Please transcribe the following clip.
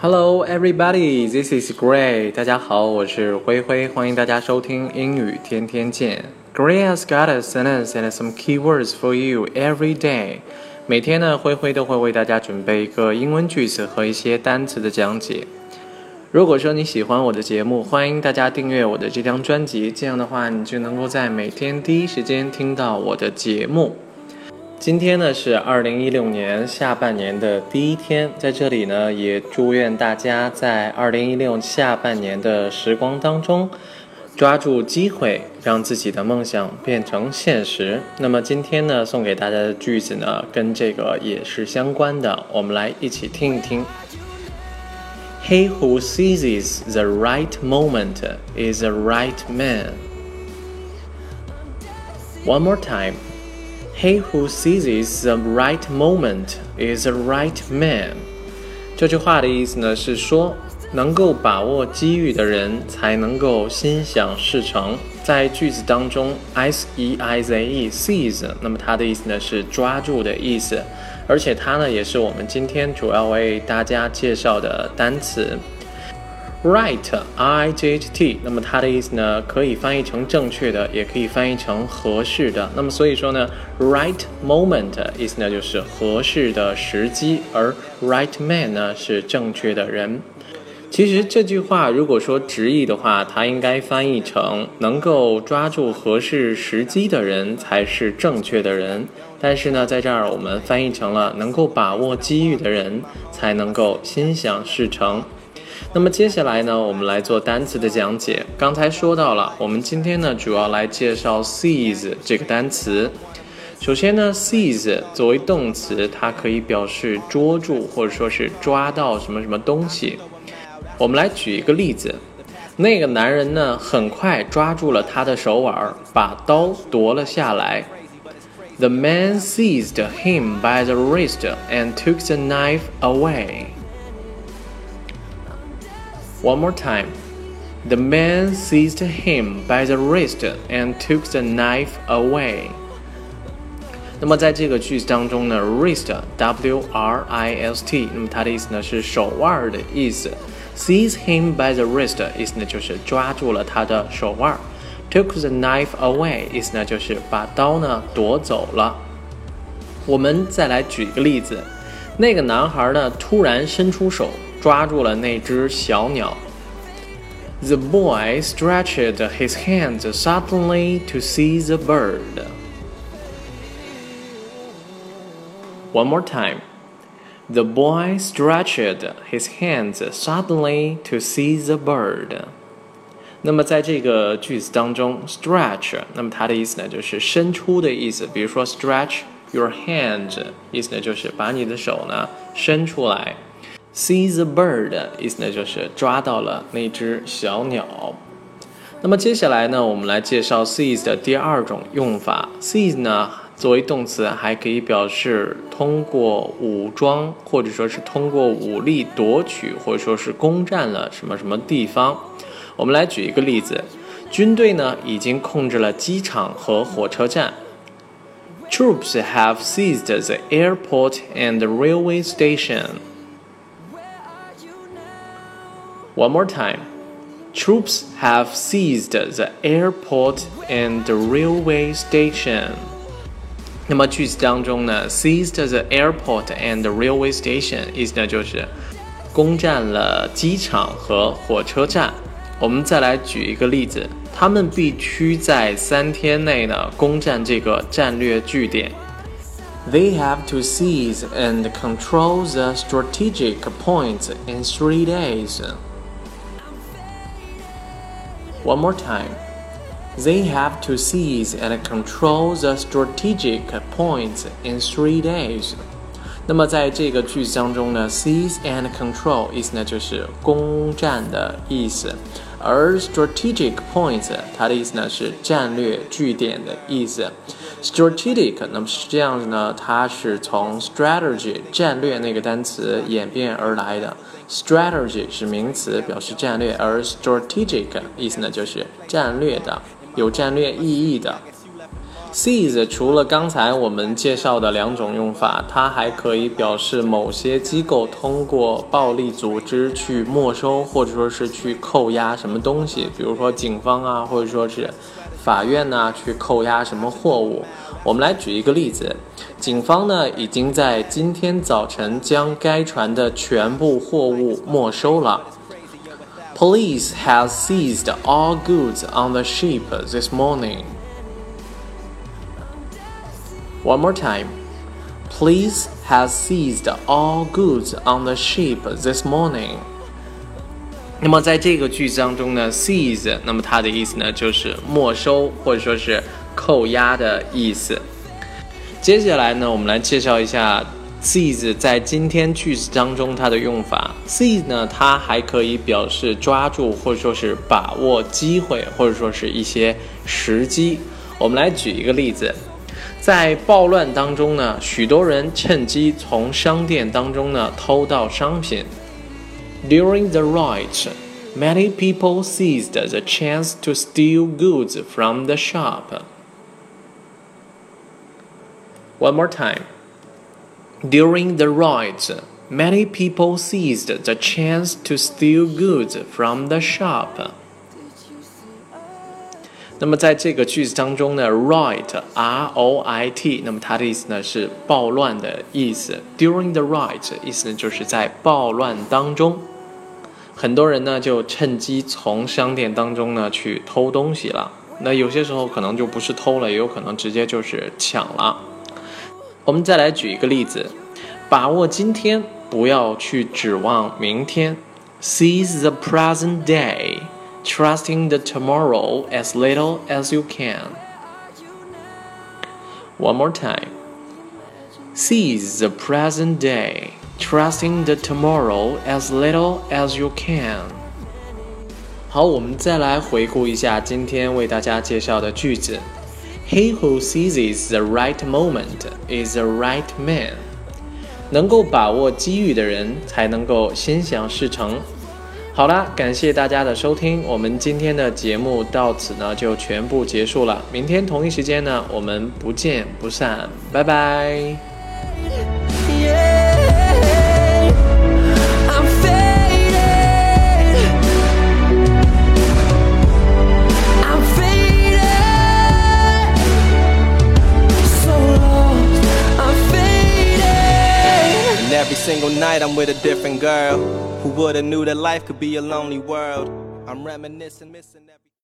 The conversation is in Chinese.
Hello, everybody. This is Gray. 大家好，我是灰灰，欢迎大家收听英语天天见。Gray has got a sentence and some keywords for you every day. 每天呢，灰灰都会为大家准备一个英文句子和一些单词的讲解。如果说你喜欢我的节目，欢迎大家订阅我的这张专辑，这样的话，你就能够在每天第一时间听到我的节目。今天呢是二零一六年下半年的第一天，在这里呢也祝愿大家在二零一六下半年的时光当中，抓住机会，让自己的梦想变成现实。那么今天呢送给大家的句子呢跟这个也是相关的，我们来一起听一听。He who seizes the right moment is a right man. One more time. He who seizes the right moment is a right man。这句话的意思呢是说，能够把握机遇的人才能够心想事成。在句子当中，s e i z e seize，那么它的意思呢是抓住的意思，而且它呢也是我们今天主要为大家介绍的单词。Right, I G H T，那么它的意思呢，可以翻译成正确的，也可以翻译成合适的。那么所以说呢，right moment 意思呢就是合适的时机，而 right man 呢是正确的人。其实这句话如果说直译的话，它应该翻译成能够抓住合适时机的人才是正确的人。但是呢，在这儿我们翻译成了能够把握机遇的人才能够心想事成。那么接下来呢，我们来做单词的讲解。刚才说到了，我们今天呢主要来介绍 seize 这个单词。首先呢，seize 作为动词，它可以表示捉住或者说是抓到什么什么东西。我们来举一个例子，那个男人呢很快抓住了他的手腕，把刀夺了下来。The man seized him by the wrist and took the knife away. One more time. The man seized him by the wrist and took the knife away. 那么在这个句子当中呢，wrist，w r i s t，那么它的意思呢是手腕的意思。Seize him by the wrist，意思呢就是抓住了他的手腕。Took the knife away，意思呢就是把刀呢夺走了。我们再来举一个例子，那个男孩呢突然伸出手。 抓住了那只小鸟。The boy stretched his hands suddenly to seize a bird. One more time. The boy stretched his hands suddenly to seize a bird. 那么在这个句子当中，stretch，那么它的意思呢就是伸出的意思。比如说，stretch your hand，意思呢就是把你的手呢伸出来。 Seize a bird，意思呢就是抓到了那只小鸟。那么接下来呢，我们来介绍 seize 的第二种用法。seize 呢作为动词，还可以表示通过武装或者说是通过武力夺取，或者说是攻占了什么什么地方。我们来举一个例子：军队呢已经控制了机场和火车站。Troops have seized the airport and railway station. One more time. Troops have seized the airport and the railway station. 那么句子当中呢，seized the airport and the railway station 意思呢就是攻占了机场和火车站。我们再来举一个例子，他们必须在三天内呢攻占这个战略据点。They have to seize and control the strategic points in three days. One more time. They have to seize and control the strategic points in three days. 那么在这个句子当中呢，seize and control 意思呢就是攻占的意思，而 strategic points 它的意思呢是战略据点的意思。strategic 那么是这样子呢，它是从 strategy 战略那个单词演变而来的。 Strategy 是名词，表示战略，而 strategic 意思呢就是战略的，有战略意义的。Seize 除了刚才我们介绍的两种用法，它还可以表示某些机构通过暴力组织去没收或者说是去扣押什么东西，比如说警方啊，或者说是法院呐，去扣押什么货物。我们来举一个例子，警方呢已经在今天早晨将该船的全部货物没收了。Police has seized all goods on the ship this morning. One more time. Police has seized all goods on the ship this morning. 那么在这个句子当中呢，seize，那么它的意思呢就是没收或者说是扣押的意思。接下来呢，我们来介绍一下 seize 在今天句子当中它的用法。seize 呢，它还可以表示抓住或者说是把握机会，或者说是一些时机。我们来举一个例子，在暴乱当中呢，许多人趁机从商店当中呢偷盗商品。During the riots, many people seized the chance to steal goods from the shop. One more time. During the riots, many people seized the chance to steal goods from the shop. 那么在这个句子当中呢，riot，r o i t，那么它的意思呢是暴乱的意思。During the riot，意思呢就是在暴乱当中，很多人呢就趁机从商店当中呢去偷东西了。那有些时候可能就不是偷了，也有可能直接就是抢了。我们再来举一个例子，把握今天，不要去指望明天。Seize the present day, trusting the tomorrow as little as you can. One more time. Seize the present day, trusting the tomorrow as little as you can. 好，我们再来回顾一下今天为大家介绍的句子。He who seizes the right moment is the right man。能够把握机遇的人才能够心想事成。 好啦，感谢大家的收听，我们今天的节目到此呢就全部结束了。明天同一时间呢，我们不见不散，拜拜。Single night I'm with a different girl. Who would've knew that life could be a lonely world? I'm reminiscing, missing every